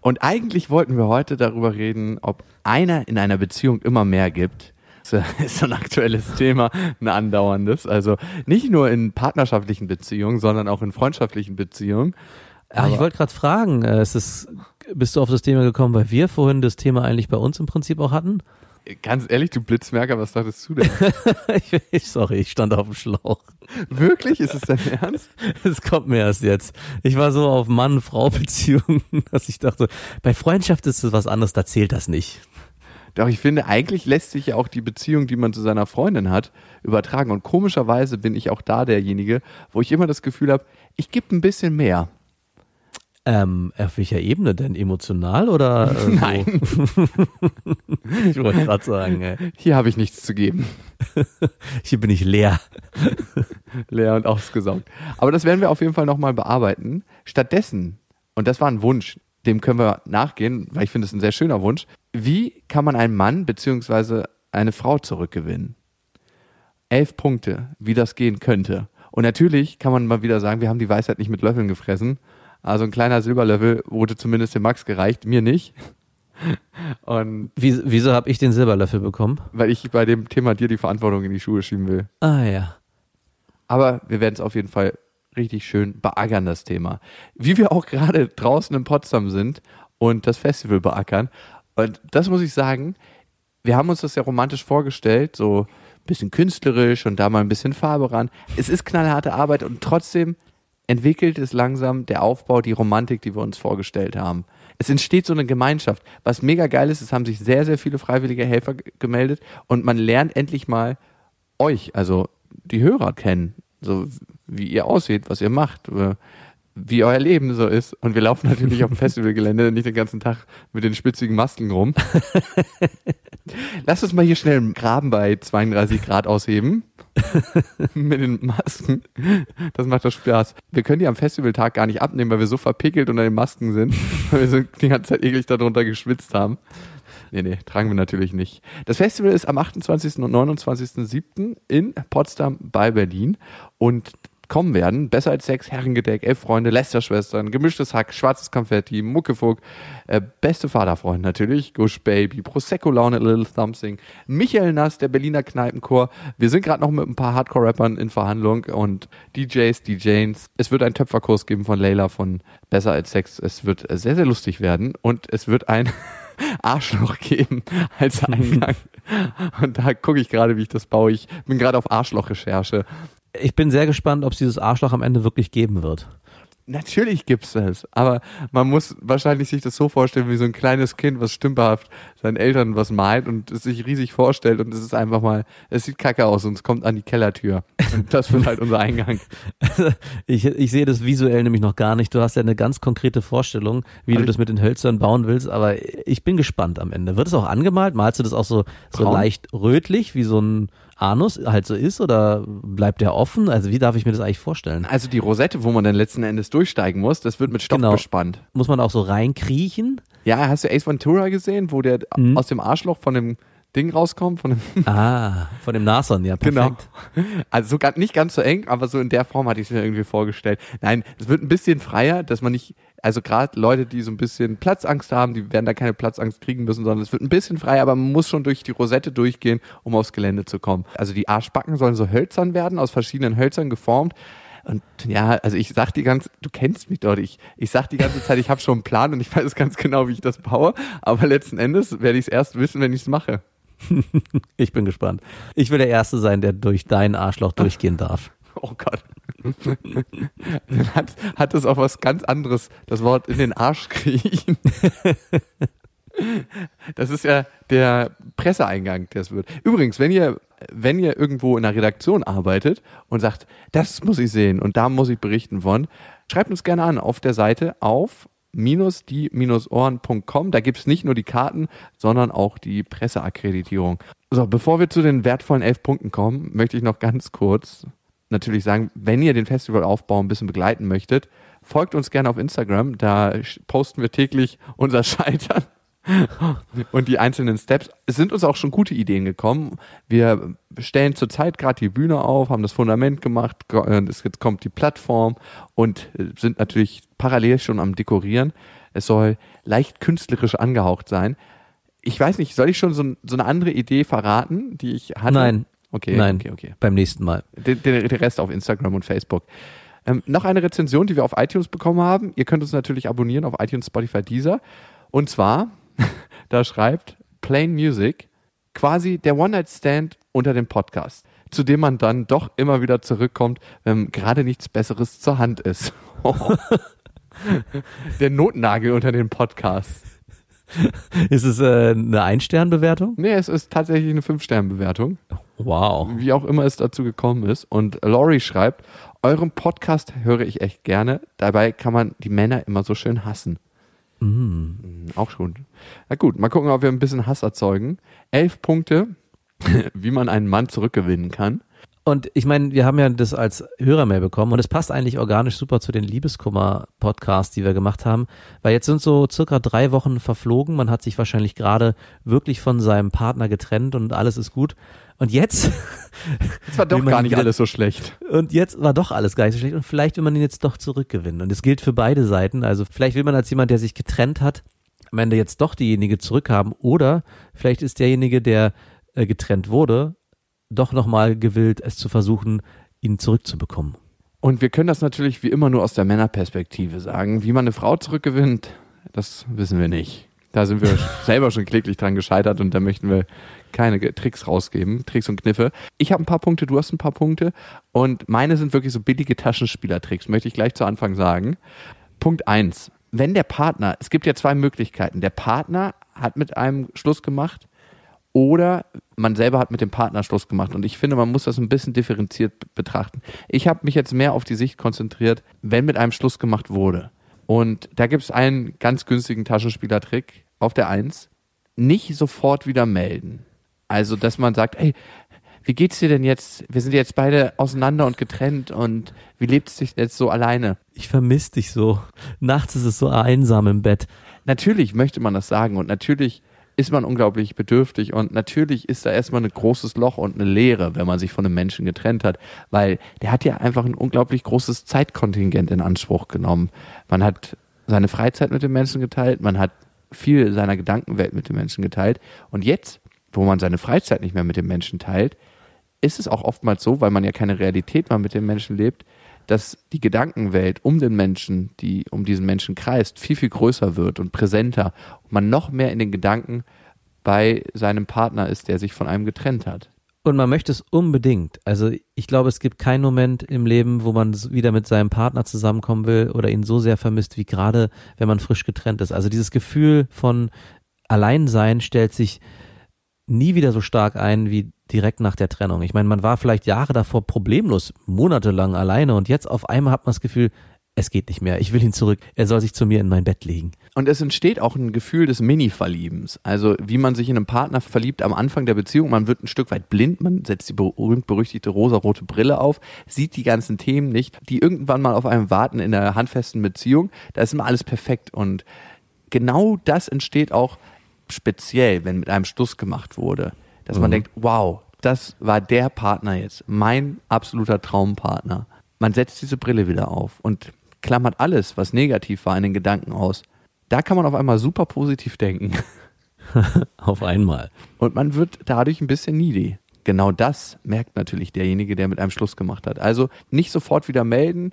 Und eigentlich wollten wir heute darüber reden, ob einer in einer Beziehung immer mehr gibt. Das ist so ein aktuelles Thema, ein andauerndes. Also nicht nur in partnerschaftlichen Beziehungen, sondern auch in freundschaftlichen Beziehungen. Ja, ich wollte gerade fragen, äh, ist es, bist du auf das Thema gekommen, weil wir vorhin das Thema eigentlich bei uns im Prinzip auch hatten? Ganz ehrlich, du Blitzmerker, was dachtest du denn? ich, sorry, ich stand auf dem Schlauch. Wirklich? Ist es dein Ernst? Es kommt mir erst jetzt. Ich war so auf Mann-Frau-Beziehungen, dass ich dachte, bei Freundschaft ist es was anderes, da zählt das nicht. Doch ich finde, eigentlich lässt sich ja auch die Beziehung, die man zu seiner Freundin hat, übertragen. Und komischerweise bin ich auch da derjenige, wo ich immer das Gefühl habe, ich gebe ein bisschen mehr. Ähm, auf welcher Ebene denn? Emotional oder? Äh, Nein. ich wollte gerade sagen, ey. Hier habe ich nichts zu geben. Hier bin ich leer. leer und ausgesaugt. Aber das werden wir auf jeden Fall nochmal bearbeiten. Stattdessen, und das war ein Wunsch, dem können wir nachgehen, weil ich finde es ein sehr schöner Wunsch. Wie kann man einen Mann bzw. eine Frau zurückgewinnen? Elf Punkte, wie das gehen könnte. Und natürlich kann man mal wieder sagen, wir haben die Weisheit nicht mit Löffeln gefressen. Also ein kleiner Silberlöffel wurde zumindest dem Max gereicht, mir nicht. Und Wie, wieso habe ich den Silberlöffel bekommen? Weil ich bei dem Thema dir die Verantwortung in die Schuhe schieben will. Ah ja. Aber wir werden es auf jeden Fall richtig schön beackern, das Thema. Wie wir auch gerade draußen in Potsdam sind und das Festival beackern. Und das muss ich sagen, wir haben uns das ja romantisch vorgestellt, so ein bisschen künstlerisch und da mal ein bisschen Farbe ran. Es ist knallharte Arbeit und trotzdem entwickelt es langsam der Aufbau, die Romantik, die wir uns vorgestellt haben. Es entsteht so eine Gemeinschaft. Was mega geil ist, es haben sich sehr, sehr viele freiwillige Helfer gemeldet und man lernt endlich mal euch, also die Hörer kennen so wie ihr aussieht, was ihr macht, äh, wie euer Leben so ist. Und wir laufen natürlich auf dem Festivalgelände nicht den ganzen Tag mit den spitzigen Masken rum. Lass uns mal hier schnell einen Graben bei 32 Grad ausheben. mit den Masken. Das macht doch Spaß. Wir können die am Festivaltag gar nicht abnehmen, weil wir so verpickelt unter den Masken sind, weil wir so die ganze Zeit eklig darunter geschwitzt haben. Nee, nee, tragen wir natürlich nicht. Das Festival ist am 28. und 29.07. in Potsdam bei Berlin und kommen werden. Besser als Sex, Herrengedeck, Elf Freunde, Lästerschwestern, Gemischtes Hack, Schwarzes Konfetti, Muckefug, äh, beste Vaterfreund natürlich, Gush Baby, Prosecco Laune, Little Something, Michael Nass, der Berliner Kneipenchor. Wir sind gerade noch mit ein paar Hardcore-Rappern in Verhandlung und DJs, DJs. Es wird einen Töpferkurs geben von Layla von Besser als Sex. Es wird sehr, sehr lustig werden und es wird ein Arschloch geben als Eingang. Und da gucke ich gerade, wie ich das baue. Ich bin gerade auf Arschloch-Recherche. Ich bin sehr gespannt, ob es dieses Arschloch am Ende wirklich geben wird. Natürlich gibt's das, aber man muss wahrscheinlich sich das so vorstellen, wie so ein kleines Kind, was stümperhaft seinen Eltern was malt und es sich riesig vorstellt und es ist einfach mal, es sieht kacke aus und es kommt an die Kellertür. Und das wird halt unser Eingang. ich, ich sehe das visuell nämlich noch gar nicht. Du hast ja eine ganz konkrete Vorstellung, wie also du das mit den Hölzern bauen willst, aber ich bin gespannt am Ende. Wird es auch angemalt? Malst du das auch so, so leicht rötlich, wie so ein Anus halt so ist oder bleibt der offen? Also wie darf ich mir das eigentlich vorstellen? Also die Rosette, wo man dann letzten Endes durchsteigen muss, das wird mit Stoff genau. bespannt. Muss man auch so reinkriechen? Ja, hast du Ace Ventura gesehen, wo der mhm. aus dem Arschloch von dem Ding rauskommt. Von dem ah, von dem Nashorn, ja, perfekt. Genau. Also so, nicht ganz so eng, aber so in der Form hatte ich es mir irgendwie vorgestellt. Nein, es wird ein bisschen freier, dass man nicht, also gerade Leute, die so ein bisschen Platzangst haben, die werden da keine Platzangst kriegen müssen, sondern es wird ein bisschen freier, aber man muss schon durch die Rosette durchgehen, um aufs Gelände zu kommen. Also die Arschbacken sollen so hölzern werden, aus verschiedenen Hölzern geformt. Und ja, also ich sag die ganze, du kennst mich dort, ich, ich sag die ganze Zeit, ich habe schon einen Plan und ich weiß ganz genau, wie ich das baue, aber letzten Endes werde ich es erst wissen, wenn ich es mache. ich bin gespannt. Ich will der Erste sein, der durch dein Arschloch durchgehen darf. Oh Gott. hat, hat das auch was ganz anderes, das Wort in den Arsch kriechen. Das ist ja der Presseeingang, der es wird. Übrigens, wenn ihr, wenn ihr irgendwo in einer Redaktion arbeitet und sagt, das muss ich sehen und da muss ich berichten von, schreibt uns gerne an auf der Seite auf die-ohren.com. Da gibt es nicht nur die Karten, sondern auch die Presseakkreditierung. So, bevor wir zu den wertvollen elf Punkten kommen, möchte ich noch ganz kurz natürlich sagen, wenn ihr den Festivalaufbau ein bisschen begleiten möchtet, folgt uns gerne auf Instagram. Da posten wir täglich unser Scheitern und die einzelnen Steps. Es sind uns auch schon gute Ideen gekommen. Wir stellen zurzeit gerade die Bühne auf, haben das Fundament gemacht, jetzt kommt die Plattform und sind natürlich parallel schon am Dekorieren. Es soll leicht künstlerisch angehaucht sein. Ich weiß nicht, soll ich schon so, so eine andere Idee verraten, die ich hatte? Nein. Okay, Nein, okay, okay. beim nächsten Mal. Den, den, den Rest auf Instagram und Facebook. Ähm, noch eine Rezension, die wir auf iTunes bekommen haben. Ihr könnt uns natürlich abonnieren auf iTunes, Spotify, Deezer. Und zwar, da schreibt Plain Music quasi der One-Night-Stand unter dem Podcast, zu dem man dann doch immer wieder zurückkommt, wenn gerade nichts Besseres zur Hand ist. der Notnagel unter den Podcasts. Ist es äh, eine Ein-Stern-Bewertung? Nee, es ist tatsächlich eine Fünf-Stern-Bewertung. Wow. Wie auch immer es dazu gekommen ist. Und Laurie schreibt, eurem Podcast höre ich echt gerne. Dabei kann man die Männer immer so schön hassen. Mm. Auch schon. Na gut, mal gucken, ob wir ein bisschen Hass erzeugen. Elf Punkte, wie man einen Mann zurückgewinnen kann. Und ich meine, wir haben ja das als Hörermail bekommen und es passt eigentlich organisch super zu den Liebeskummer-Podcasts, die wir gemacht haben, weil jetzt sind so circa drei Wochen verflogen. Man hat sich wahrscheinlich gerade wirklich von seinem Partner getrennt und alles ist gut. Und jetzt. Es war doch gar nicht wieder, alles so schlecht. Und jetzt war doch alles gar nicht so schlecht. Und vielleicht will man ihn jetzt doch zurückgewinnen. Und es gilt für beide Seiten. Also vielleicht will man als jemand, der sich getrennt hat, am Ende jetzt doch diejenige zurückhaben. Oder vielleicht ist derjenige, der äh, getrennt wurde, doch nochmal gewillt, es zu versuchen, ihn zurückzubekommen. Und wir können das natürlich wie immer nur aus der Männerperspektive sagen. Wie man eine Frau zurückgewinnt, das wissen wir nicht. Da sind wir selber schon kläglich dran gescheitert und da möchten wir keine Tricks rausgeben, Tricks und Kniffe. Ich habe ein paar Punkte, du hast ein paar Punkte und meine sind wirklich so billige Taschenspielertricks, möchte ich gleich zu Anfang sagen. Punkt eins: Wenn der Partner, es gibt ja zwei Möglichkeiten, der Partner hat mit einem Schluss gemacht oder man selber hat mit dem Partner Schluss gemacht. Und ich finde, man muss das ein bisschen differenziert betrachten. Ich habe mich jetzt mehr auf die Sicht konzentriert, wenn mit einem Schluss gemacht wurde. Und da gibt es einen ganz günstigen Taschenspielertrick auf der Eins. Nicht sofort wieder melden. Also, dass man sagt, ey, wie geht's dir denn jetzt? Wir sind jetzt beide auseinander und getrennt und wie lebt es dich jetzt so alleine? Ich vermisse dich so. Nachts ist es so einsam im Bett. Natürlich möchte man das sagen und natürlich ist man unglaublich bedürftig und natürlich ist da erstmal ein großes Loch und eine Leere, wenn man sich von einem Menschen getrennt hat, weil der hat ja einfach ein unglaublich großes Zeitkontingent in Anspruch genommen. Man hat seine Freizeit mit dem Menschen geteilt, man hat viel seiner Gedankenwelt mit dem Menschen geteilt und jetzt, wo man seine Freizeit nicht mehr mit dem Menschen teilt, ist es auch oftmals so, weil man ja keine Realität mehr mit dem Menschen lebt, dass die Gedankenwelt um den Menschen, die um diesen Menschen kreist, viel, viel größer wird und präsenter und man noch mehr in den Gedanken bei seinem Partner ist, der sich von einem getrennt hat. Und man möchte es unbedingt. Also ich glaube, es gibt keinen Moment im Leben, wo man wieder mit seinem Partner zusammenkommen will oder ihn so sehr vermisst, wie gerade, wenn man frisch getrennt ist. Also dieses Gefühl von Alleinsein stellt sich nie wieder so stark ein wie direkt nach der Trennung. Ich meine, man war vielleicht Jahre davor problemlos, monatelang alleine und jetzt auf einmal hat man das Gefühl, es geht nicht mehr, ich will ihn zurück, er soll sich zu mir in mein Bett legen. Und es entsteht auch ein Gefühl des Mini-Verliebens. Also wie man sich in einen Partner verliebt am Anfang der Beziehung, man wird ein Stück weit blind, man setzt die berühmt-berüchtigte rosarote Brille auf, sieht die ganzen Themen nicht, die irgendwann mal auf einem warten in einer handfesten Beziehung, da ist immer alles perfekt und genau das entsteht auch speziell, wenn mit einem Schluss gemacht wurde, dass mhm. man denkt, wow, das war der Partner jetzt, mein absoluter Traumpartner. Man setzt diese Brille wieder auf und klammert alles, was negativ war, in den Gedanken aus. Da kann man auf einmal super positiv denken. auf einmal. Und man wird dadurch ein bisschen needy. Genau das merkt natürlich derjenige, der mit einem Schluss gemacht hat. Also nicht sofort wieder melden.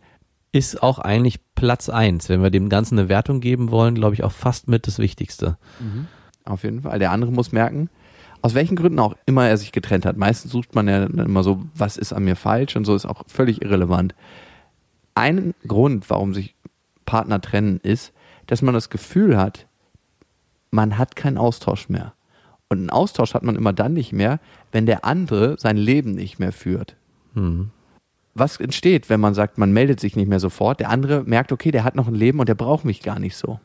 Ist auch eigentlich Platz eins, wenn wir dem Ganzen eine Wertung geben wollen, glaube ich auch fast mit das Wichtigste. Mhm. Auf jeden Fall. Der andere muss merken, aus welchen Gründen auch immer er sich getrennt hat. Meistens sucht man ja immer so, was ist an mir falsch und so ist auch völlig irrelevant. Ein Grund, warum sich Partner trennen, ist, dass man das Gefühl hat, man hat keinen Austausch mehr. Und einen Austausch hat man immer dann nicht mehr, wenn der andere sein Leben nicht mehr führt. Mhm. Was entsteht, wenn man sagt, man meldet sich nicht mehr sofort? Der andere merkt, okay, der hat noch ein Leben und der braucht mich gar nicht so.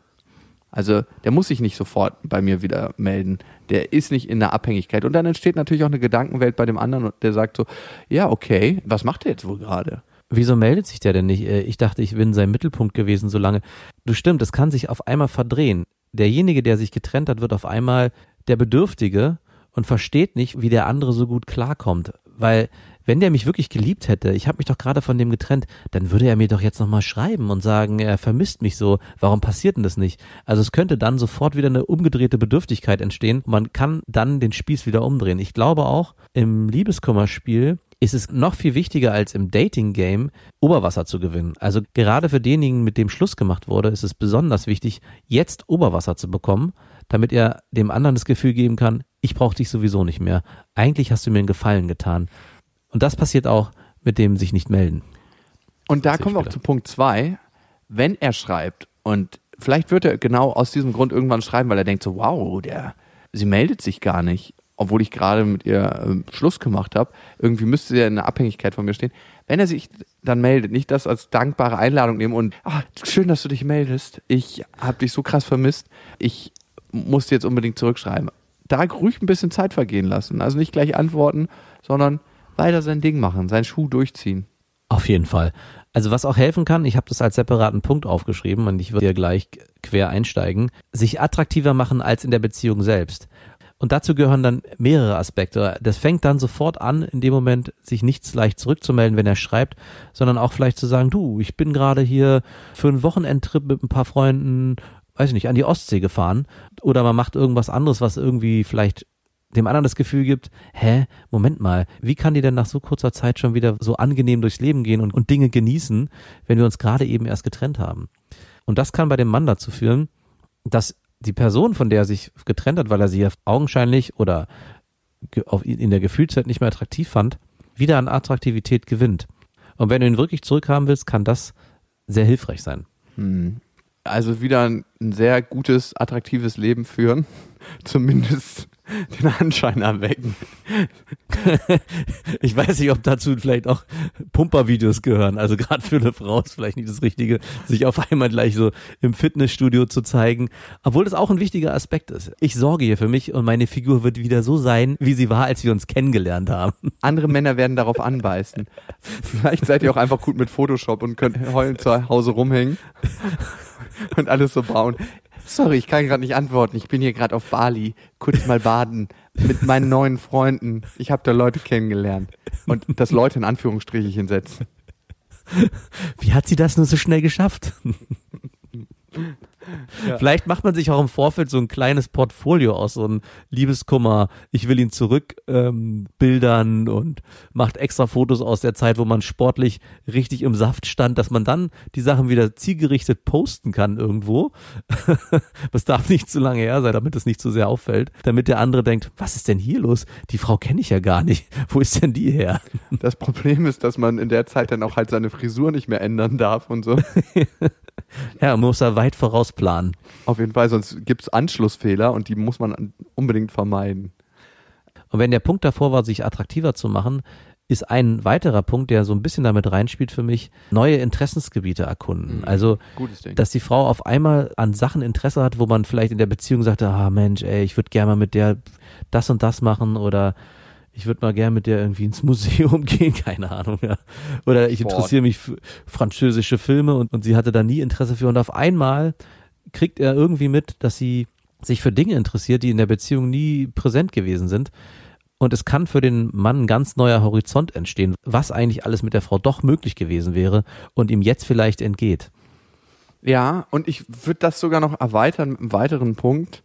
Also der muss sich nicht sofort bei mir wieder melden. Der ist nicht in der Abhängigkeit. Und dann entsteht natürlich auch eine Gedankenwelt bei dem anderen, der sagt so, ja, okay, was macht der jetzt wohl gerade? Wieso meldet sich der denn nicht? Äh, ich dachte, ich bin sein Mittelpunkt gewesen so lange. Du stimmt, es kann sich auf einmal verdrehen. Derjenige, der sich getrennt hat, wird auf einmal der Bedürftige und versteht nicht, wie der andere so gut klarkommt. Weil wenn der mich wirklich geliebt hätte, ich habe mich doch gerade von dem getrennt, dann würde er mir doch jetzt nochmal schreiben und sagen, er vermisst mich so, warum passiert denn das nicht? Also es könnte dann sofort wieder eine umgedrehte Bedürftigkeit entstehen. Man kann dann den Spieß wieder umdrehen. Ich glaube auch, im Liebeskummerspiel ist es noch viel wichtiger als im Dating-Game, Oberwasser zu gewinnen. Also gerade für denjenigen, mit dem Schluss gemacht wurde, ist es besonders wichtig, jetzt Oberwasser zu bekommen, damit er dem anderen das Gefühl geben kann, ich brauche dich sowieso nicht mehr. Eigentlich hast du mir einen Gefallen getan. Und das passiert auch mit dem sich nicht melden. Und da kommen wir auch zu Punkt zwei. Wenn er schreibt und vielleicht wird er genau aus diesem Grund irgendwann schreiben, weil er denkt so, wow, der, sie meldet sich gar nicht, obwohl ich gerade mit ihr äh, Schluss gemacht habe. Irgendwie müsste sie ja in einer Abhängigkeit von mir stehen. Wenn er sich dann meldet, nicht das als dankbare Einladung nehmen und ah, schön, dass du dich meldest. Ich habe dich so krass vermisst. Ich muss jetzt unbedingt zurückschreiben. Da ruhig ein bisschen Zeit vergehen lassen. Also nicht gleich antworten, sondern weiter sein Ding machen, seinen Schuh durchziehen. Auf jeden Fall. Also was auch helfen kann, ich habe das als separaten Punkt aufgeschrieben und ich würde hier gleich quer einsteigen, sich attraktiver machen als in der Beziehung selbst. Und dazu gehören dann mehrere Aspekte. Das fängt dann sofort an, in dem Moment sich nichts leicht zurückzumelden, wenn er schreibt, sondern auch vielleicht zu sagen, du, ich bin gerade hier für einen Wochenendtrip mit ein paar Freunden, weiß ich nicht, an die Ostsee gefahren. Oder man macht irgendwas anderes, was irgendwie vielleicht dem anderen das Gefühl gibt, hä, Moment mal, wie kann die denn nach so kurzer Zeit schon wieder so angenehm durchs Leben gehen und, und Dinge genießen, wenn wir uns gerade eben erst getrennt haben? Und das kann bei dem Mann dazu führen, dass die Person, von der er sich getrennt hat, weil er sie augenscheinlich oder in der Gefühlszeit nicht mehr attraktiv fand, wieder an Attraktivität gewinnt. Und wenn du ihn wirklich zurückhaben willst, kann das sehr hilfreich sein. Hm. Also wieder ein sehr gutes, attraktives Leben führen. Zumindest den Anschein erwecken. ich weiß nicht, ob dazu vielleicht auch Pumpervideos gehören. Also gerade für eine Frau ist vielleicht nicht das Richtige, sich auf einmal gleich so im Fitnessstudio zu zeigen. Obwohl das auch ein wichtiger Aspekt ist. Ich sorge hier für mich und meine Figur wird wieder so sein, wie sie war, als wir uns kennengelernt haben. Andere Männer werden darauf anbeißen. Vielleicht seid ihr auch einfach gut mit Photoshop und könnt heulen zu Hause rumhängen und alles so bauen. Sorry, ich kann gerade nicht antworten. Ich bin hier gerade auf Bali, kurz mal baden mit meinen neuen Freunden. Ich habe da Leute kennengelernt und das Leute in Anführungsstrichen setzen. Wie hat sie das nur so schnell geschafft? Ja. Vielleicht macht man sich auch im Vorfeld so ein kleines Portfolio aus, so ein Liebeskummer, ich will ihn zurück ähm, bildern und macht extra Fotos aus der Zeit, wo man sportlich richtig im Saft stand, dass man dann die Sachen wieder zielgerichtet posten kann irgendwo. das darf nicht zu lange her sein, damit es nicht zu sehr auffällt, damit der andere denkt, was ist denn hier los? Die Frau kenne ich ja gar nicht. Wo ist denn die her? Das Problem ist, dass man in der Zeit dann auch halt seine Frisur nicht mehr ändern darf und so. ja, man muss da weit vorausplanen. Auf jeden Fall, sonst gibt es Anschlussfehler und die muss man unbedingt vermeiden. Und wenn der Punkt davor war, sich attraktiver zu machen, ist ein weiterer Punkt, der so ein bisschen damit reinspielt für mich, neue Interessensgebiete erkunden. Mhm. Also, dass die Frau auf einmal an Sachen Interesse hat, wo man vielleicht in der Beziehung sagte, ah Mensch, ey, ich würde gerne mal mit der das und das machen oder ich würde mal gerne mit der irgendwie ins Museum gehen, keine Ahnung, ja. Oder ich interessiere mich für französische Filme und, und sie hatte da nie Interesse für. Und auf einmal kriegt er irgendwie mit, dass sie sich für Dinge interessiert, die in der Beziehung nie präsent gewesen sind. Und es kann für den Mann ein ganz neuer Horizont entstehen, was eigentlich alles mit der Frau doch möglich gewesen wäre und ihm jetzt vielleicht entgeht. Ja, und ich würde das sogar noch erweitern mit einem weiteren Punkt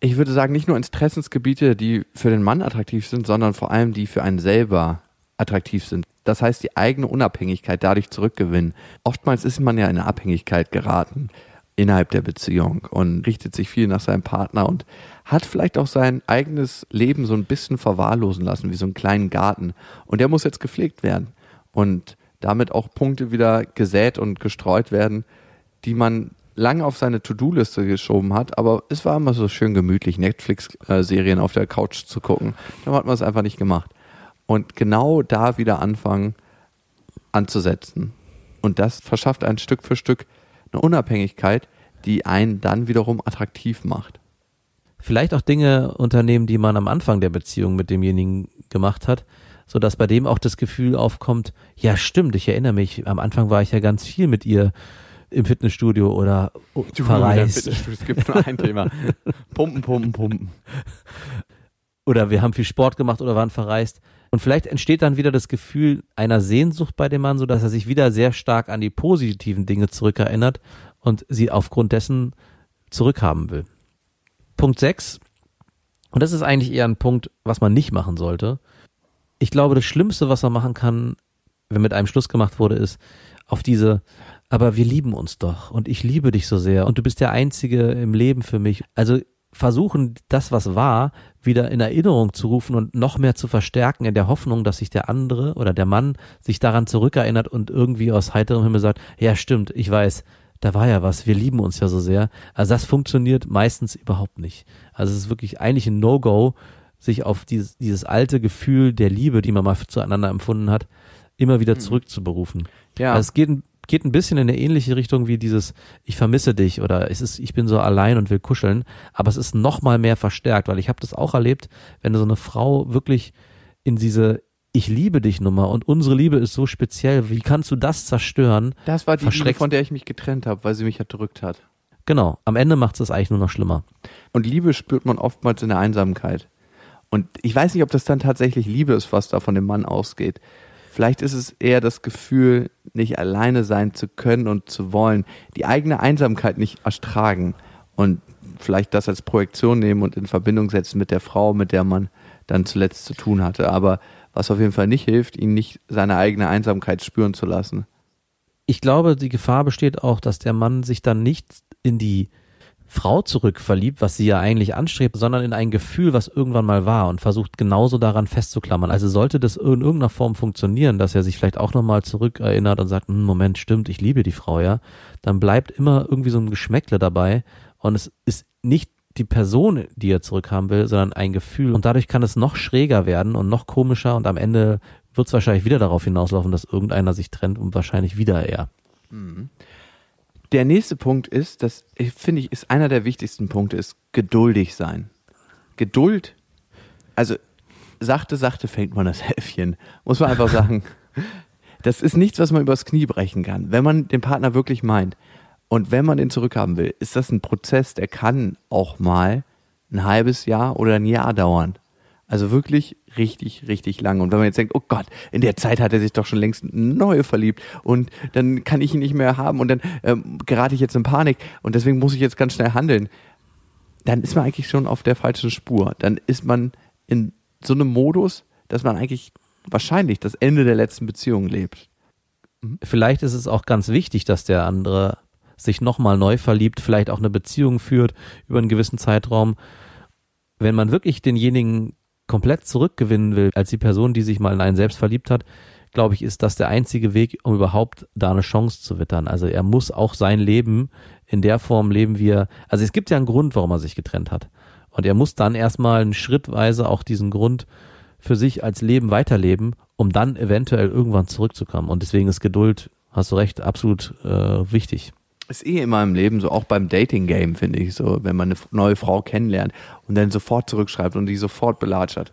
ich würde sagen, nicht nur Interessensgebiete, die für den Mann attraktiv sind, sondern vor allem die für einen selber attraktiv sind. Das heißt, die eigene Unabhängigkeit dadurch zurückgewinnen. Oftmals ist man ja in eine Abhängigkeit geraten innerhalb der Beziehung und richtet sich viel nach seinem Partner und hat vielleicht auch sein eigenes Leben so ein bisschen verwahrlosen lassen, wie so einen kleinen Garten. Und der muss jetzt gepflegt werden und damit auch Punkte wieder gesät und gestreut werden, die man lange auf seine To-Do-Liste geschoben hat, aber es war immer so schön gemütlich, Netflix-Serien auf der Couch zu gucken. Dann hat man es einfach nicht gemacht. Und genau da wieder anfangen anzusetzen. Und das verschafft ein Stück für Stück eine Unabhängigkeit, die einen dann wiederum attraktiv macht. Vielleicht auch Dinge unternehmen, die man am Anfang der Beziehung mit demjenigen gemacht hat, so dass bei dem auch das Gefühl aufkommt, ja stimmt, ich erinnere mich, am Anfang war ich ja ganz viel mit ihr im Fitnessstudio oder Du, verreist. Fitnessstudio, Es gibt nur ein Thema. Pumpen, pumpen, pumpen. oder wir haben viel Sport gemacht oder waren verreist. Und vielleicht entsteht dann wieder das Gefühl einer Sehnsucht bei dem Mann, so dass er sich wieder sehr stark an die positiven Dinge zurückerinnert und sie aufgrund dessen zurückhaben will. Punkt 6. Und das ist eigentlich eher ein Punkt, was man nicht machen sollte. Ich glaube, das Schlimmste, was man machen kann, wenn mit einem Schluss gemacht wurde, ist auf diese, aber wir lieben uns doch und ich liebe dich so sehr und du bist der Einzige im Leben für mich. Also versuchen, das, was war, wieder in Erinnerung zu rufen und noch mehr zu verstärken in der Hoffnung, dass sich der andere oder der Mann sich daran zurückerinnert und irgendwie aus heiterem Himmel sagt, ja stimmt, ich weiß, da war ja was, wir lieben uns ja so sehr. Also das funktioniert meistens überhaupt nicht. Also es ist wirklich eigentlich ein No-Go, sich auf dieses, dieses alte Gefühl der Liebe, die man mal zueinander empfunden hat, immer wieder zurückzuberufen. Ja. Also es geht, ein- geht ein bisschen in eine ähnliche Richtung wie dieses Ich vermisse dich oder es ist, ich bin so allein und will kuscheln, aber es ist noch mal mehr verstärkt, weil ich habe das auch erlebt, wenn so eine Frau wirklich in diese Ich liebe dich Nummer und unsere Liebe ist so speziell, wie kannst du das zerstören? Das war die Liebe, von der ich mich getrennt habe, weil sie mich erdrückt hat. Genau, am Ende macht es eigentlich nur noch schlimmer. Und Liebe spürt man oftmals in der Einsamkeit. Und ich weiß nicht, ob das dann tatsächlich Liebe ist, was da von dem Mann ausgeht. Vielleicht ist es eher das Gefühl, nicht alleine sein zu können und zu wollen, die eigene Einsamkeit nicht ertragen und vielleicht das als Projektion nehmen und in Verbindung setzen mit der Frau, mit der man dann zuletzt zu tun hatte. Aber was auf jeden Fall nicht hilft, ihn nicht seine eigene Einsamkeit spüren zu lassen. Ich glaube, die Gefahr besteht auch, dass der Mann sich dann nicht in die Frau zurückverliebt, was sie ja eigentlich anstrebt, sondern in ein Gefühl, was irgendwann mal war und versucht genauso daran festzuklammern. Also sollte das in irgendeiner Form funktionieren, dass er sich vielleicht auch nochmal zurückerinnert und sagt, "Hm, Moment, stimmt, ich liebe die Frau, ja, dann bleibt immer irgendwie so ein Geschmäckle dabei und es ist nicht die Person, die er zurückhaben will, sondern ein Gefühl. Und dadurch kann es noch schräger werden und noch komischer und am Ende wird es wahrscheinlich wieder darauf hinauslaufen, dass irgendeiner sich trennt und wahrscheinlich wieder er. Der nächste Punkt ist, das finde ich, ist einer der wichtigsten Punkte, ist geduldig sein. Geduld, also sachte, sachte fängt man das Häffchen, muss man einfach sagen. Das ist nichts, was man übers Knie brechen kann. Wenn man den Partner wirklich meint und wenn man den zurückhaben will, ist das ein Prozess, der kann auch mal ein halbes Jahr oder ein Jahr dauern. Also wirklich richtig, richtig lang. Und wenn man jetzt denkt, oh Gott, in der Zeit hat er sich doch schon längst neue verliebt und dann kann ich ihn nicht mehr haben und dann ähm, gerate ich jetzt in Panik und deswegen muss ich jetzt ganz schnell handeln, dann ist man eigentlich schon auf der falschen Spur. Dann ist man in so einem Modus, dass man eigentlich wahrscheinlich das Ende der letzten Beziehung lebt. Vielleicht ist es auch ganz wichtig, dass der andere sich nochmal neu verliebt, vielleicht auch eine Beziehung führt über einen gewissen Zeitraum. Wenn man wirklich denjenigen komplett zurückgewinnen will, als die Person, die sich mal in einen selbst verliebt hat, glaube ich, ist das der einzige Weg, um überhaupt da eine Chance zu wittern. Also er muss auch sein Leben in der Form leben, wie er, also es gibt ja einen Grund, warum er sich getrennt hat. Und er muss dann erstmal schrittweise auch diesen Grund für sich als Leben weiterleben, um dann eventuell irgendwann zurückzukommen. Und deswegen ist Geduld, hast du recht, absolut äh, wichtig. Ist eh immer im Leben so, auch beim Dating-Game, finde ich, so, wenn man eine neue Frau kennenlernt und dann sofort zurückschreibt und die sofort belatschert,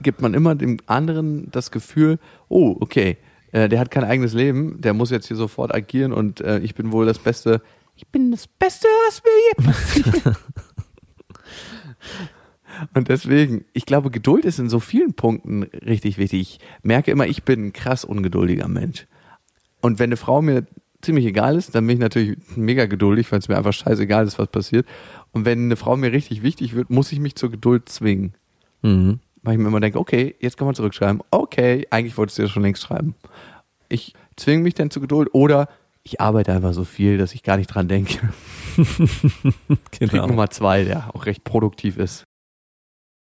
gibt man immer dem anderen das Gefühl, oh, okay, äh, der hat kein eigenes Leben, der muss jetzt hier sofort agieren und äh, ich bin wohl das Beste, ich bin das Beste, was mir je passiert. Und deswegen, ich glaube, Geduld ist in so vielen Punkten richtig wichtig. Ich merke immer, ich bin ein krass ungeduldiger Mensch. Und wenn eine Frau mir ziemlich egal ist, dann bin ich natürlich mega geduldig, weil es mir einfach scheißegal ist, was passiert. Und wenn eine Frau mir richtig wichtig wird, muss ich mich zur Geduld zwingen. Mhm. Weil ich mir immer denke, okay, jetzt kann man zurückschreiben. Okay, eigentlich wolltest du ja schon längst schreiben. Ich zwinge mich dann zur Geduld oder ich arbeite einfach so viel, dass ich gar nicht dran denke. Trick Nummer zwei, der auch recht produktiv ist.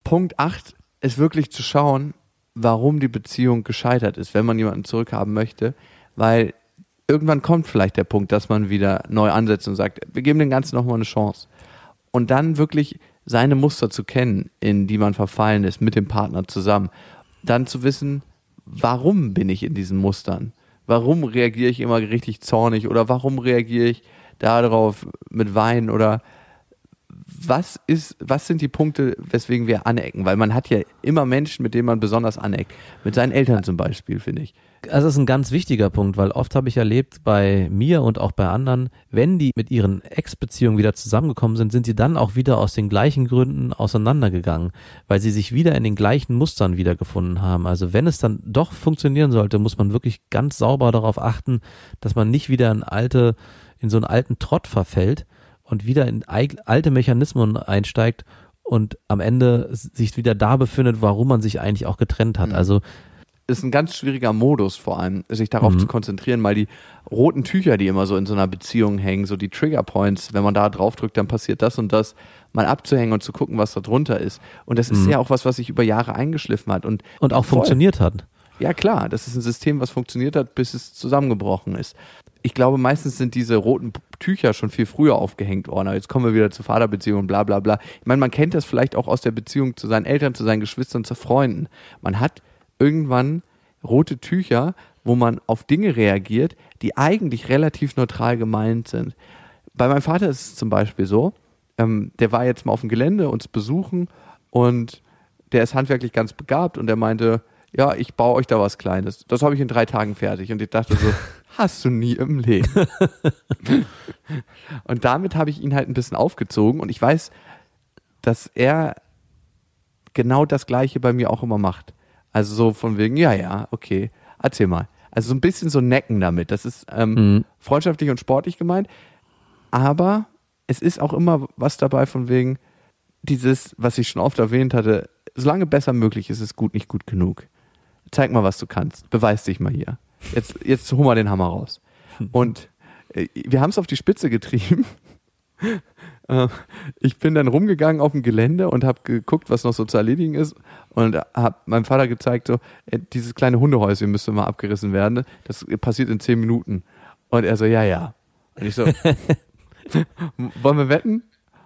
Punkt 8 ist wirklich zu schauen, warum die Beziehung gescheitert ist, wenn man jemanden zurückhaben möchte, weil irgendwann kommt vielleicht der Punkt, dass man wieder neu ansetzt und sagt, wir geben dem Ganzen nochmal eine Chance. Und dann wirklich seine Muster zu kennen, in die man verfallen ist, mit dem Partner zusammen. Dann zu wissen, warum bin ich in diesen Mustern? Warum reagiere ich immer richtig zornig oder warum reagiere ich darauf mit Wein oder was ist, was sind die Punkte, weswegen wir anecken? Weil man hat ja immer Menschen, mit denen man besonders aneckt. Mit seinen Eltern zum Beispiel, finde ich. Also das ist ein ganz wichtiger Punkt, weil oft habe ich erlebt bei mir und auch bei anderen, wenn die mit ihren Ex-Beziehungen wieder zusammengekommen sind, sind sie dann auch wieder aus den gleichen Gründen auseinandergegangen, weil sie sich wieder in den gleichen Mustern wiedergefunden haben. Also wenn es dann doch funktionieren sollte, muss man wirklich ganz sauber darauf achten, dass man nicht wieder in alte, in so einen alten Trott verfällt und wieder in alte Mechanismen einsteigt und am Ende sich wieder da befindet, warum man sich eigentlich auch getrennt hat. Mhm. Also ist ein ganz schwieriger Modus vor allem, sich darauf mhm. zu konzentrieren, weil die roten Tücher, die immer so in so einer Beziehung hängen, so die Trigger Points, wenn man da drauf drückt, dann passiert das und das, mal abzuhängen und zu gucken, was da drunter ist. Und das ist mhm. ja auch was, was sich über Jahre eingeschliffen hat und und auch voll. funktioniert hat. Ja klar, das ist ein System, was funktioniert hat, bis es zusammengebrochen ist. Ich glaube, meistens sind diese roten Tücher schon viel früher aufgehängt worden. Aber jetzt kommen wir wieder zur Vaterbeziehung, bla bla bla. Ich meine, man kennt das vielleicht auch aus der Beziehung zu seinen Eltern, zu seinen Geschwistern, zu Freunden. Man hat irgendwann rote Tücher, wo man auf Dinge reagiert, die eigentlich relativ neutral gemeint sind. Bei meinem Vater ist es zum Beispiel so, ähm, der war jetzt mal auf dem Gelände uns besuchen und der ist handwerklich ganz begabt und der meinte, ja, ich baue euch da was Kleines. Das habe ich in drei Tagen fertig. Und ich dachte so, hast du nie im Leben. und damit habe ich ihn halt ein bisschen aufgezogen und ich weiß, dass er genau das Gleiche bei mir auch immer macht. Also so von wegen, ja, ja, okay, erzähl mal. Also so ein bisschen so necken damit. Das ist ähm, mhm. freundschaftlich und sportlich gemeint. Aber es ist auch immer was dabei von wegen dieses, was ich schon oft erwähnt hatte, solange besser möglich ist, ist gut nicht gut genug. Zeig mal, was du kannst. Beweis dich mal hier. Jetzt, jetzt hol mal den Hammer raus. Und äh, wir haben es auf die Spitze getrieben. Äh, ich bin dann rumgegangen auf dem Gelände und habe geguckt, was noch so zu erledigen ist und habe meinem Vater gezeigt, so äh, dieses kleine Hundehäuschen müsste mal abgerissen werden. Das passiert in zehn Minuten. Und er so, ja, ja. Und ich so, wollen wir wetten?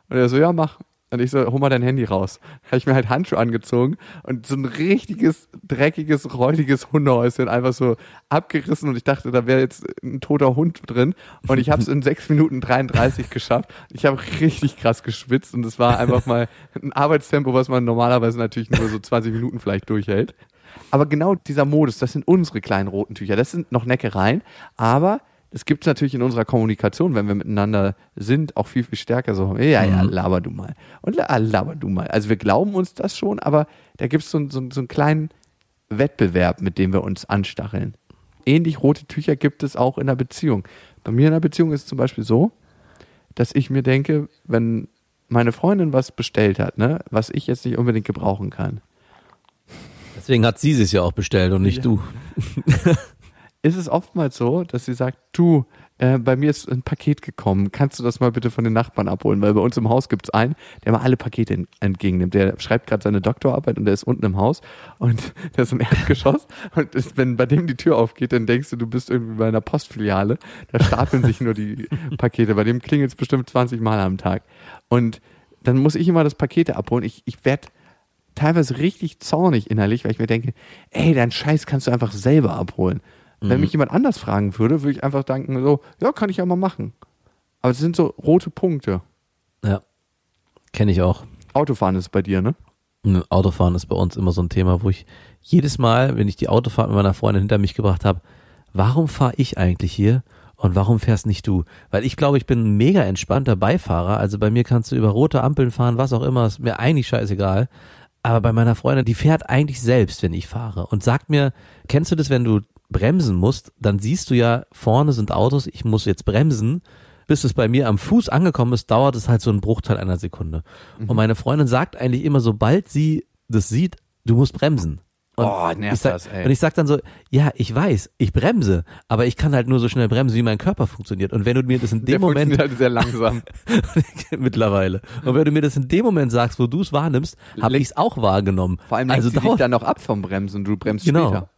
Und er so, ja, mach. Und ich so, hol mal dein Handy raus. Habe ich mir halt Handschuhe angezogen und so ein richtiges, dreckiges, räudiges Hundehäuschen einfach so abgerissen und ich dachte, da wäre jetzt ein toter Hund drin. Und ich habe es in 6 Minuten 33 geschafft. Ich habe richtig krass geschwitzt und es war einfach mal ein Arbeitstempo, was man normalerweise natürlich nur so 20 Minuten vielleicht durchhält. Aber genau dieser Modus, das sind unsere kleinen roten Tücher. Das sind noch Neckereien, aber es gibt es natürlich in unserer Kommunikation, wenn wir miteinander sind, auch viel, viel stärker so, ja, ja, mhm. laber du mal. Und laber du mal. Also wir glauben uns das schon, aber da gibt so es so, so einen kleinen Wettbewerb, mit dem wir uns anstacheln. Ähnlich rote Tücher gibt es auch in der Beziehung. Bei mir in der Beziehung ist es zum Beispiel so, dass ich mir denke, wenn meine Freundin was bestellt hat, ne, was ich jetzt nicht unbedingt gebrauchen kann. Deswegen hat sie es ja auch bestellt und nicht ja. du. ist es oftmals so, dass sie sagt, du, äh, bei mir ist ein Paket gekommen, kannst du das mal bitte von den Nachbarn abholen? Weil bei uns im Haus gibt es einen, der mal alle Pakete in, entgegennimmt. Der schreibt gerade seine Doktorarbeit und der ist unten im Haus und der ist im Erdgeschoss. und ist, wenn bei dem die Tür aufgeht, dann denkst du, du bist irgendwie bei einer Postfiliale. Da stapeln sich nur die Pakete. Bei dem klingelt es bestimmt 20 Mal am Tag. Und dann muss ich immer das Pakete abholen. Ich, ich werde teilweise richtig zornig innerlich, weil ich mir denke, ey, dein Scheiß kannst du einfach selber abholen. Wenn mhm. mich jemand anders fragen würde, würde ich einfach denken, so, ja, kann ich ja mal machen. Aber es sind so rote Punkte. Ja. Kenne ich auch. Autofahren ist bei dir, ne? Autofahren ist bei uns immer so ein Thema, wo ich jedes Mal, wenn ich die Autofahrt mit meiner Freundin hinter mich gebracht habe, warum fahre ich eigentlich hier und warum fährst nicht du? Weil ich glaube, ich bin ein mega entspannter Beifahrer. Also bei mir kannst du über rote Ampeln fahren, was auch immer, ist mir eigentlich scheißegal. Aber bei meiner Freundin, die fährt eigentlich selbst, wenn ich fahre und sagt mir, kennst du das, wenn du bremsen musst, dann siehst du ja, vorne sind Autos, ich muss jetzt bremsen. Bis es bei mir am Fuß angekommen ist, dauert es halt so einen Bruchteil einer Sekunde. Mhm. Und meine Freundin sagt eigentlich immer, sobald sie das sieht, du musst bremsen. Und oh, nervt sag, das, ey. Und ich sag dann so, ja, ich weiß, ich bremse, aber ich kann halt nur so schnell bremsen, wie mein Körper funktioniert. Und wenn du mir das in dem Der Moment. halt sehr langsam. mittlerweile. Und wenn du mir das in dem Moment sagst, wo du es wahrnimmst, habe ich es auch wahrgenommen. Vor allem also dauert dann noch ab vom Bremsen, du bremst genau. später.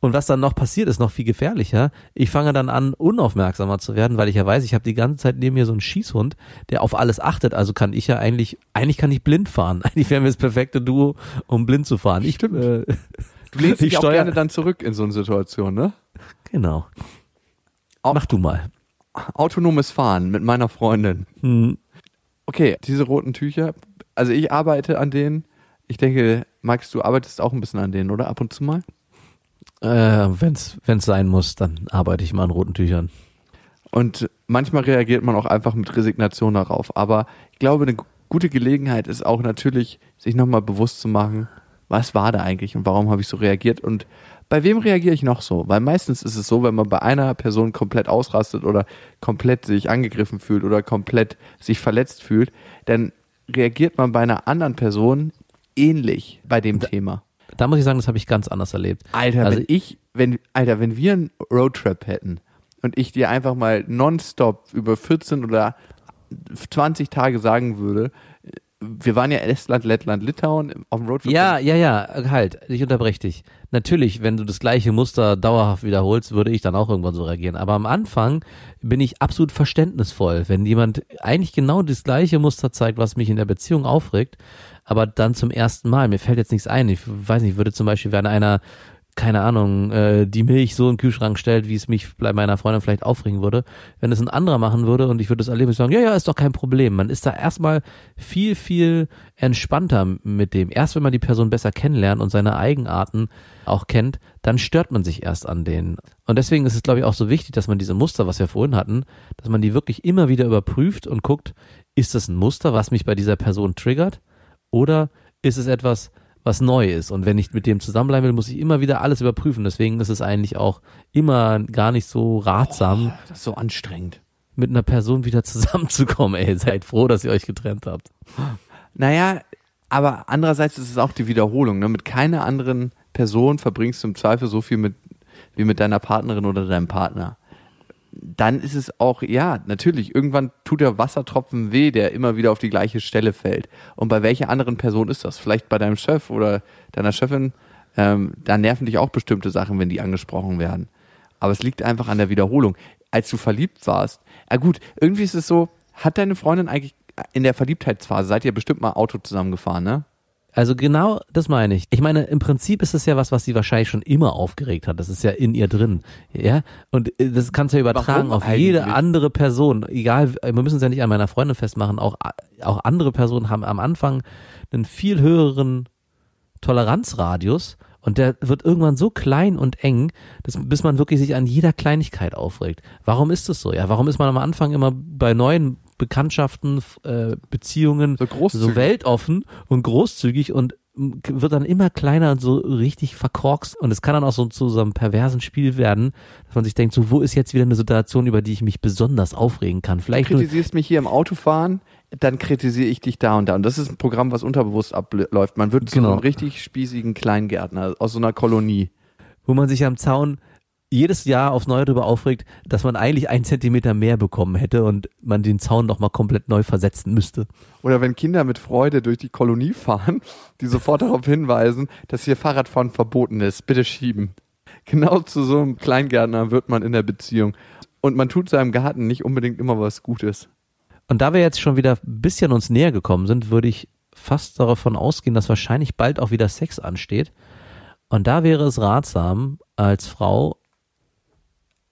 Und was dann noch passiert, ist noch viel gefährlicher. Ich fange dann an, unaufmerksamer zu werden, weil ich ja weiß, ich habe die ganze Zeit neben mir so einen Schießhund, der auf alles achtet. Also kann ich ja eigentlich, eigentlich kann ich blind fahren. Eigentlich wären wir das perfekte Duo, um blind zu fahren. Ich, Stimmt. Äh, du lehnst dich auch gerne dann zurück in so eine Situation, ne? Genau. Auch, Mach du mal. autonomes Fahren mit meiner Freundin. Hm. Okay, diese roten Tücher, also ich arbeite an denen. Ich denke, Max, du arbeitest auch ein bisschen an denen, oder? Ab und zu mal? Äh, wenn's, wenn's sein muss, dann arbeite ich mal an roten Tüchern. Und manchmal reagiert man auch einfach mit Resignation darauf. Aber ich glaube, eine gute Gelegenheit ist auch natürlich, sich nochmal bewusst zu machen, was war da eigentlich und warum habe ich so reagiert und bei wem reagiere ich noch so? Weil meistens ist es so, wenn man bei einer Person komplett ausrastet oder komplett sich angegriffen fühlt oder komplett sich verletzt fühlt, dann reagiert man bei einer anderen Person ähnlich bei dem Thema. Da muss ich sagen, das habe ich ganz anders erlebt. Alter, Also wenn ich, wenn, Alter, wenn wir einen Roadtrip hätten und ich dir einfach mal nonstop über 14 oder 20 Tage sagen würde, wir waren ja Estland, Lettland, Litauen auf dem Roadtrip. Ja, ja, ja, halt, ich unterbreche dich. Natürlich, wenn du das gleiche Muster dauerhaft wiederholst, würde ich dann auch irgendwann so reagieren. Aber am Anfang bin ich absolut verständnisvoll, wenn jemand eigentlich genau das gleiche Muster zeigt, was mich in der Beziehung aufregt, aber dann zum ersten Mal. Mir fällt jetzt nichts ein. Ich weiß nicht, würde zum Beispiel, wenn einer keine Ahnung, äh, die Milch so in den Kühlschrank stellt, wie es mich bei meiner Freundin vielleicht aufregen würde. Wenn es ein anderer machen würde und ich würde das erleben, ich sagen, ja, ja, ist doch kein Problem. Man ist da erstmal viel, viel entspannter mit dem. Erst wenn man die Person besser kennenlernt und seine Eigenarten auch kennt, dann stört man sich erst an denen. Und deswegen ist es, glaube ich, auch so wichtig, dass man diese Muster, was wir vorhin hatten, dass man die wirklich immer wieder überprüft und guckt, ist das ein Muster, was mich bei dieser Person triggert? Oder ist es etwas, was neu ist. Und wenn ich mit dem zusammenbleiben will, muss ich immer wieder alles überprüfen. Deswegen ist es eigentlich auch immer gar nicht so ratsam, Das ist so anstrengend. mit einer Person wieder zusammenzukommen. Ey, seid froh, dass ihr euch getrennt habt. Naja, aber andererseits ist es auch die Wiederholung. Ne? Mit keiner anderen Person verbringst du im Zweifel so viel mit, wie mit deiner Partnerin oder deinem Partner. Dann ist es auch, ja, natürlich, irgendwann tut der Wassertropfen weh, der immer wieder auf die gleiche Stelle fällt. Und bei welcher anderen Person ist das? Vielleicht bei deinem Chef oder deiner Chefin. Ähm, da nerven dich auch bestimmte Sachen, wenn die angesprochen werden. Aber es liegt einfach an der Wiederholung. Als du verliebt warst, ja gut, irgendwie ist es so, hat deine Freundin eigentlich in der Verliebtheitsphase, seid ihr bestimmt mal Auto zusammengefahren, ne? Also genau das meine ich. Ich meine, im Prinzip ist es ja was, was sie wahrscheinlich schon immer aufgeregt hat. Das ist ja in ihr drin. Ja. Und äh, das kannst du ja übertragen Warum auf jede eigentlich? andere Person. Egal, wir müssen es ja nicht an meiner Freundin festmachen. Auch, auch andere Personen haben am Anfang einen viel höheren Toleranzradius und der wird irgendwann so klein und eng, dass, bis man wirklich sich an jeder Kleinigkeit aufregt. Warum ist das so? Ja, warum ist man am Anfang immer bei neuen Bekanntschaften, äh, Beziehungen So so weltoffen und großzügig und wird dann immer kleiner und so richtig verkorkst und es kann dann auch so zu so einem perversen Spiel werden, dass man sich denkt, so wo ist jetzt wieder eine Situation, über die ich mich besonders aufregen kann? Du Vielleicht nur, kritisierst mich hier im Autofahren, dann kritisiere ich dich da und da. Und das ist ein Programm, was unterbewusst abläuft. Man wird zu Genau. einem richtig spießigen Kleingärtner aus so einer Kolonie. wo man sich am Zaun jedes Jahr aufs Neue darüber aufregt, dass man eigentlich einen Zentimeter mehr bekommen hätte und man den Zaun noch mal komplett neu versetzen müsste. Oder wenn Kinder mit Freude durch die Kolonie fahren, die sofort darauf hinweisen, dass hier Fahrradfahren verboten ist. Bitte schieben. Genau zu so einem Kleingärtner wird man in der Beziehung. Und man tut seinem Garten nicht unbedingt immer was Gutes. Und da wir jetzt schon wieder ein bisschen uns näher gekommen sind, würde ich fast davon ausgehen, dass wahrscheinlich bald auch wieder Sex ansteht. Und da wäre es ratsam, als Frau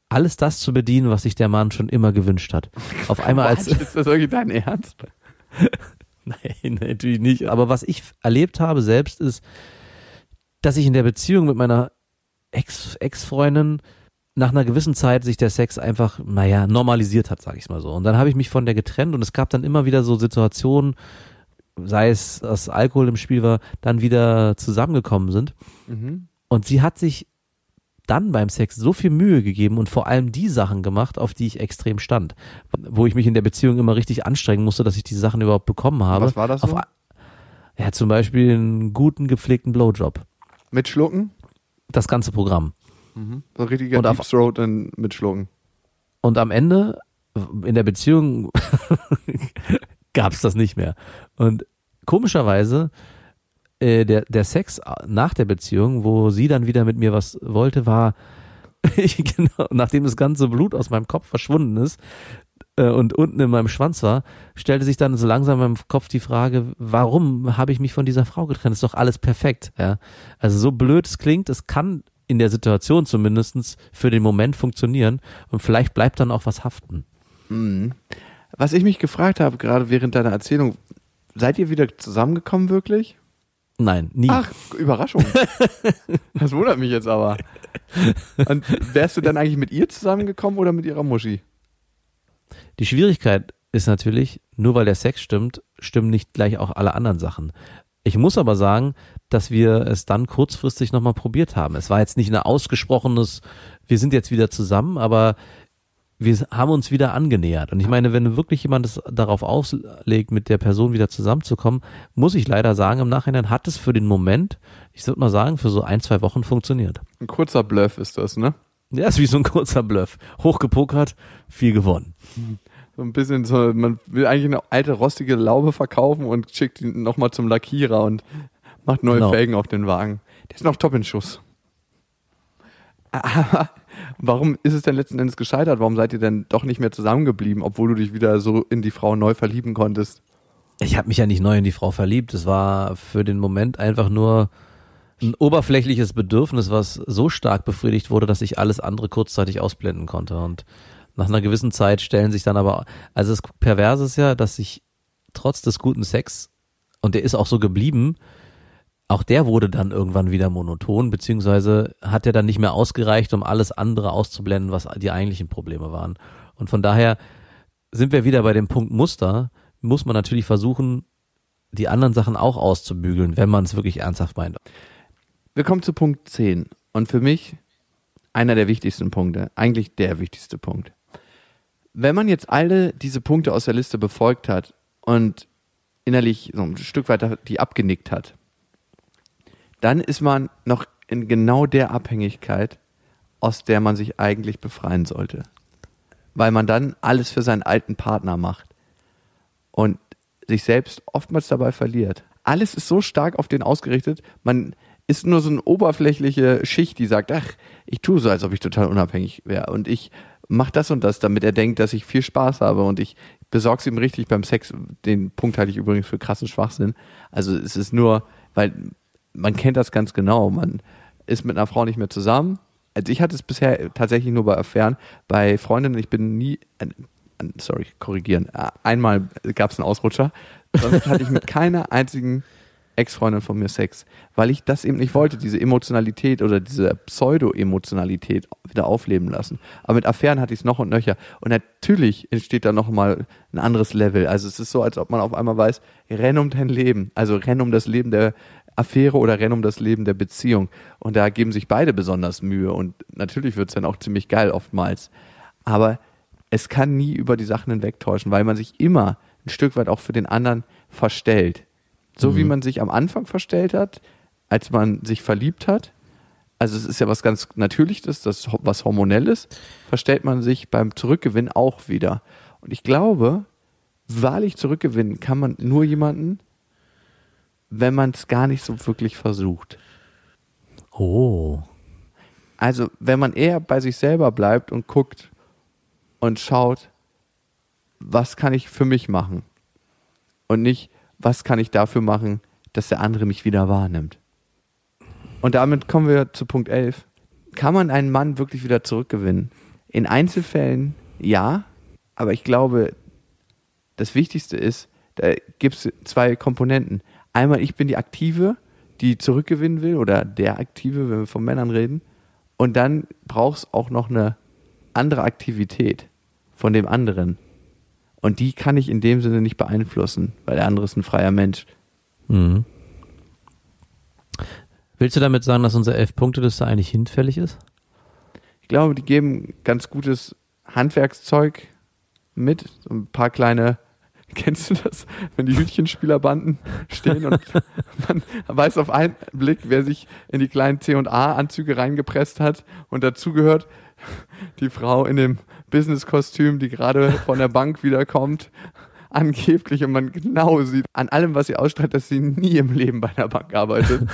alles das zu bedienen, was sich der Mann schon immer gewünscht hat. Auf einmal als? Ist das wirklich dein Ernst? Nein, natürlich nicht. Aber was ich erlebt habe selbst ist, dass ich in der Beziehung mit meiner Ex- Ex-Freundin nach einer gewissen Zeit sich der Sex einfach, naja, normalisiert hat, sag ich mal so. Und dann habe ich mich von der getrennt und es gab dann immer wieder so Situationen, sei es, dass Alkohol im Spiel war, dann wieder zusammengekommen sind. Mhm. Und sie hat sich dann beim Sex so viel Mühe gegeben und vor allem die Sachen gemacht, auf die ich extrem stand. Wo ich mich in der Beziehung immer richtig anstrengen musste, dass ich die Sachen überhaupt bekommen habe. Was war das Auf, so? ja, zum Beispiel einen guten, gepflegten Blowjob. Mit Schlucken? Das ganze Programm. So ein richtiger Und auf- Deep Throat in- mit Schlucken. Und am Ende in der Beziehung gab es das nicht mehr. Und komischerweise äh, der, der Sex nach der Beziehung, wo sie dann wieder mit mir was wollte, war genau, nachdem das ganze Blut aus meinem Kopf verschwunden ist äh, und unten in meinem Schwanz war, stellte sich dann so langsam in meinem Kopf die Frage, warum habe ich mich von dieser Frau getrennt? Ist doch alles perfekt. Ja? Also so blöd es klingt, es kann in der Situation zumindestens für den Moment funktionieren und vielleicht bleibt dann auch was haften. Was ich mich gefragt habe, gerade während deiner Erzählung, seid ihr wieder zusammengekommen wirklich? Nein, nie. Ach, Überraschung. das wundert mich jetzt aber. Und wärst du dann eigentlich mit ihr zusammengekommen oder mit ihrer Muschi? Die Schwierigkeit ist natürlich, nur weil der Sex stimmt, stimmen nicht gleich auch alle anderen Sachen. Ich muss aber sagen, dass wir es dann kurzfristig nochmal probiert haben. Es war jetzt nicht ein ausgesprochenes, wir sind jetzt wieder zusammen, aber wir haben uns wieder angenähert. Und ich meine, wenn wirklich jemand es darauf auslegt, mit der Person wieder zusammenzukommen, muss ich leider sagen, im Nachhinein hat es für den Moment, ich würde mal sagen, für so ein, zwei Wochen funktioniert. Ein kurzer Bluff ist das, ne? Ja, ist wie so ein kurzer Bluff. Hochgepokert, viel gewonnen. So ein bisschen so, man will eigentlich eine alte rostige Laube verkaufen und schickt ihn nochmal zum Lackierer und macht neue Genau. Felgen auf den Wagen. Der ist noch top in Schuss. Aber warum ist es denn letzten Endes gescheitert? Warum seid ihr denn doch nicht mehr zusammengeblieben, obwohl du dich wieder so in die Frau neu verlieben konntest? Ich habe mich ja nicht neu in die Frau verliebt. Es war für den Moment einfach nur ein oberflächliches Bedürfnis, was so stark befriedigt wurde, dass ich alles andere kurzzeitig ausblenden konnte. Und nach einer gewissen Zeit stellen sich dann aber, also das Perverse ist ja, dass sich trotz des guten Sex, und der ist auch so geblieben, auch der wurde dann irgendwann wieder monoton, beziehungsweise hat er dann nicht mehr ausgereicht, um alles andere auszublenden, was die eigentlichen Probleme waren. Und von daher sind wir wieder bei dem Punkt Muster, muss man natürlich versuchen, die anderen Sachen auch auszubügeln, wenn man es wirklich ernsthaft meint. Wir kommen zu Punkt 10. Und für mich einer der wichtigsten Punkte, eigentlich der wichtigste Punkt. Wenn man jetzt alle diese Punkte aus der Liste befolgt hat und innerlich so ein Stück weiter die abgenickt hat, dann ist man noch in genau der Abhängigkeit, aus der man sich eigentlich befreien sollte. Weil man dann alles für seinen alten Partner macht und sich selbst oftmals dabei verliert. Alles ist so stark auf den ausgerichtet, man ist nur so eine oberflächliche Schicht, die sagt, ach, ich tue so, als ob ich total unabhängig wäre und ich mache das und das, damit er denkt, dass ich viel Spaß habe und ich besorg's ihm richtig beim Sex. Den Punkt halte ich übrigens für krassen Schwachsinn. Also es ist nur, weil man kennt das ganz genau, man ist mit einer Frau nicht mehr zusammen. Also ich hatte es bisher tatsächlich nur bei Affären, bei Freundinnen, ich bin nie, sorry, korrigieren, äh, einmal gab es einen Ausrutscher, sonst hatte ich mit keiner einzigen Ex-Freundin von mir Sex, weil ich das eben nicht wollte, diese Emotionalität oder diese Pseudo-Emotionalität wieder aufleben lassen. Aber mit Affären hatte ich es noch und nöcher. Und natürlich entsteht da nochmal ein anderes Level. Also es ist so, als ob man auf einmal weiß, renn um dein Leben. Also renn um das Leben der Affäre oder renn um das Leben der Beziehung. Und da geben sich beide besonders Mühe. Und natürlich wird es dann auch ziemlich geil oftmals. Aber es kann nie über die Sachen hinwegtäuschen, weil man sich immer ein Stück weit auch für den anderen verstellt. So wie man sich am Anfang verstellt hat, als man sich verliebt hat. Also es ist ja was ganz Natürliches, das was Hormonelles, verstellt man sich beim Zurückgewinnen auch wieder. Und ich glaube, wahrlich zurückgewinnen kann man nur jemanden, wenn man es gar nicht so wirklich versucht. Oh. Also wenn man eher bei sich selber bleibt und guckt und schaut, was kann ich für mich machen? Und nicht, was kann ich dafür machen, dass der andere mich wieder wahrnimmt? Und damit kommen wir zu Punkt 11. Kann man einen Mann wirklich wieder zurückgewinnen? In Einzelfällen ja, aber ich glaube, das Wichtigste ist, da gibt es zwei Komponenten. Einmal, ich bin die Aktive, die zurückgewinnen will, oder der Aktive, wenn wir von Männern reden. Und dann braucht es auch noch eine andere Aktivität von dem anderen. Und die kann ich in dem Sinne nicht beeinflussen, weil der andere ist ein freier Mensch. Mhm. Willst du damit sagen, dass unsere elf Punkte-Liste eigentlich hinfällig ist? Ich glaube, die geben ganz gutes Handwerkszeug mit. So ein paar kleine, kennst du das? Wenn die Hütchenspielerbanden stehen und man weiß auf einen Blick, wer sich in die kleinen C&A-Anzüge reingepresst hat und dazu gehört die Frau in dem Business-Kostüm, die gerade von der Bank wiederkommt, angeblich und man genau sieht an allem, was sie ausstrahlt, dass sie nie im Leben bei der Bank arbeitet.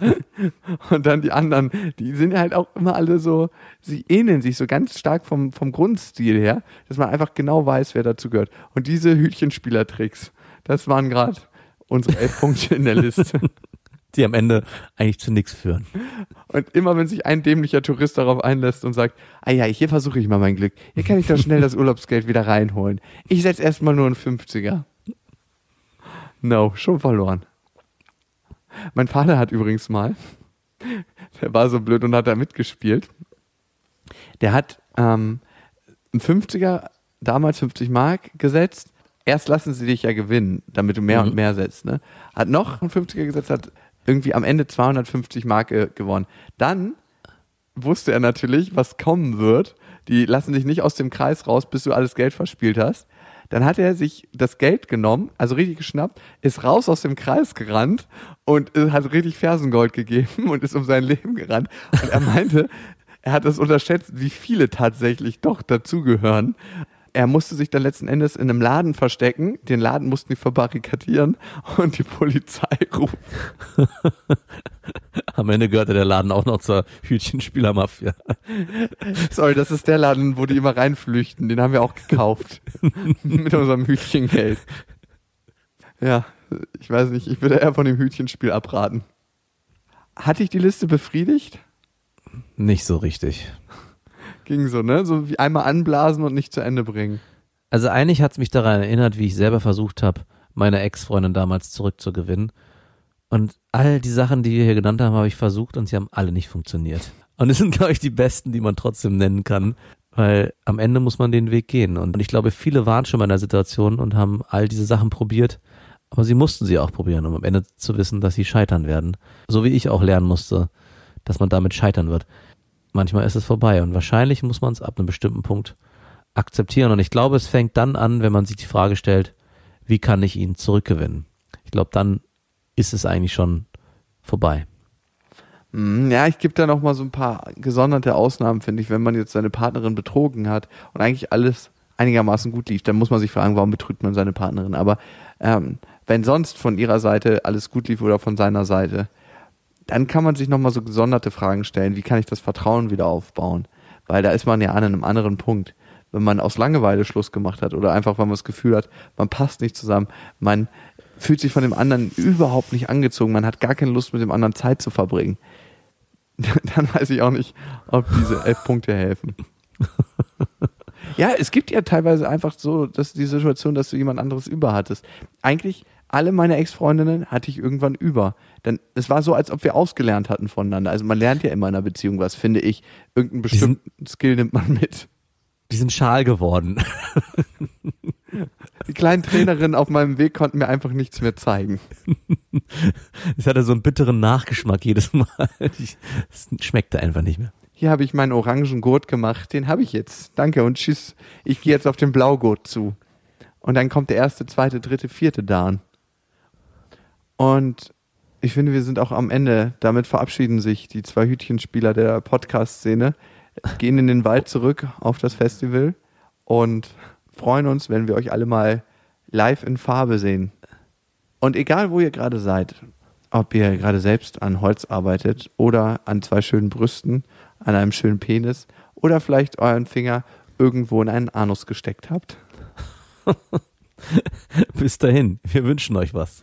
und dann die anderen, die sind halt auch immer alle so, sie ähneln sich so ganz stark vom, vom Grundstil her, dass man einfach genau weiß, wer dazu gehört. Und diese Hütchenspielertricks, das waren gerade unsere elf Punkte in der Liste. die am Ende eigentlich zu nichts führen. Und immer wenn sich ein dämlicher Tourist darauf einlässt und sagt, ah ja, hier versuche ich mal mein Glück. Hier kann ich da schnell das Urlaubsgeld wieder reinholen. Ich setze erstmal nur einen 50er. No, schon verloren. Mein Vater hat übrigens mal, der war so blöd und hat da mitgespielt. Der hat ähm, einen 50er, damals 50 Mark gesetzt. Erst lassen sie dich ja gewinnen, damit du mehr Mhm. und mehr setzt. Ne? Hat noch einen 50er gesetzt, hat irgendwie am Ende 250 Mark äh, gewonnen. Dann wusste er natürlich, was kommen wird. Die lassen dich nicht aus dem Kreis raus, bis du alles Geld verspielt hast. Dann hat er sich das Geld genommen, also richtig geschnappt, ist raus aus dem Kreis gerannt und äh, hat richtig Fersengold gegeben und ist um sein Leben gerannt. Und er meinte, er hat es unterschätzt, wie viele tatsächlich doch dazugehören. Er musste sich dann letzten Endes in einem Laden verstecken. Den Laden mussten die verbarrikadieren und die Polizei rufen. Am Ende gehörte der Laden auch noch zur Hütchenspielermafia. Sorry, das ist der Laden, wo die immer reinflüchten. Den haben wir auch gekauft. Mit unserem Hütchengeld. Ja, ich weiß nicht, ich würde eher von dem Hütchenspiel abraten. Hatte ich die Liste befriedigt? Nicht so richtig. Ging so, ne? So wie einmal anblasen und nicht zu Ende bringen. Also eigentlich hat es mich daran erinnert, wie ich selber versucht habe, meine Ex-Freundin damals zurückzugewinnen. Und all die Sachen, die wir hier genannt haben, habe ich versucht und sie haben alle nicht funktioniert. Und es sind, glaube ich, die besten, die man trotzdem nennen kann, weil am Ende muss man den Weg gehen. Und ich glaube, viele waren schon mal in der Situation und haben all diese Sachen probiert, aber sie mussten sie auch probieren, um am Ende zu wissen, dass sie scheitern werden. So wie ich auch lernen musste, dass man damit scheitern wird. Manchmal ist es vorbei und wahrscheinlich muss man es ab einem bestimmten Punkt akzeptieren. Und ich glaube, es fängt dann an, wenn man sich die Frage stellt, wie kann ich ihn zurückgewinnen? Ich glaube, dann ist es eigentlich schon vorbei. Mm, Ja, ich gebe da noch mal so ein paar gesonderte Ausnahmen, finde ich, wenn man jetzt seine Partnerin betrogen hat und eigentlich alles einigermaßen gut lief, dann muss man sich fragen, warum betrügt man seine Partnerin. Aber ähm, wenn sonst von ihrer Seite alles gut lief oder von seiner Seite, dann kann man sich noch mal so gesonderte Fragen stellen. Wie kann ich das Vertrauen wieder aufbauen? Weil da ist man ja an einem anderen Punkt. Wenn man aus Langeweile Schluss gemacht hat oder einfach, weil man das Gefühl hat, man passt nicht zusammen, man fühlt sich von dem anderen überhaupt nicht angezogen, man hat gar keine Lust, mit dem anderen Zeit zu verbringen dann weiß ich auch nicht, ob diese elf Punkte helfen. ja, es gibt ja teilweise einfach so, dass die Situation, dass du jemand anderes über hattest. Eigentlich alle meine Ex-Freundinnen hatte ich irgendwann über. Denn es war so, als ob wir ausgelernt hatten voneinander. Also man lernt ja immer in einer Beziehung was, finde ich. Irgendeinen bestimmten Skill nimmt man mit. Die sind schal geworden. Die kleinen Trainerinnen auf meinem Weg konnten mir einfach nichts mehr zeigen. Es hatte so einen bitteren Nachgeschmack jedes Mal. Es schmeckte einfach nicht mehr. Hier habe ich meinen orangen Gurt gemacht, den habe ich jetzt. Danke und tschüss. Ich gehe jetzt auf den Blaugurt zu. Und dann kommt der erste, zweite, dritte, vierte Dan. Und ich finde, wir sind auch am Ende. Damit verabschieden sich die zwei Hütchenspieler der Podcast-Szene, gehen in den Wald zurück auf das Festival und freuen uns, wenn wir euch alle mal live in Farbe sehen. Und egal, wo ihr gerade seid, ob ihr gerade selbst an Holz arbeitet oder an zwei schönen Brüsten, an einem schönen Penis oder vielleicht euren Finger irgendwo in einen Anus gesteckt habt. Bis dahin, wir wünschen euch was.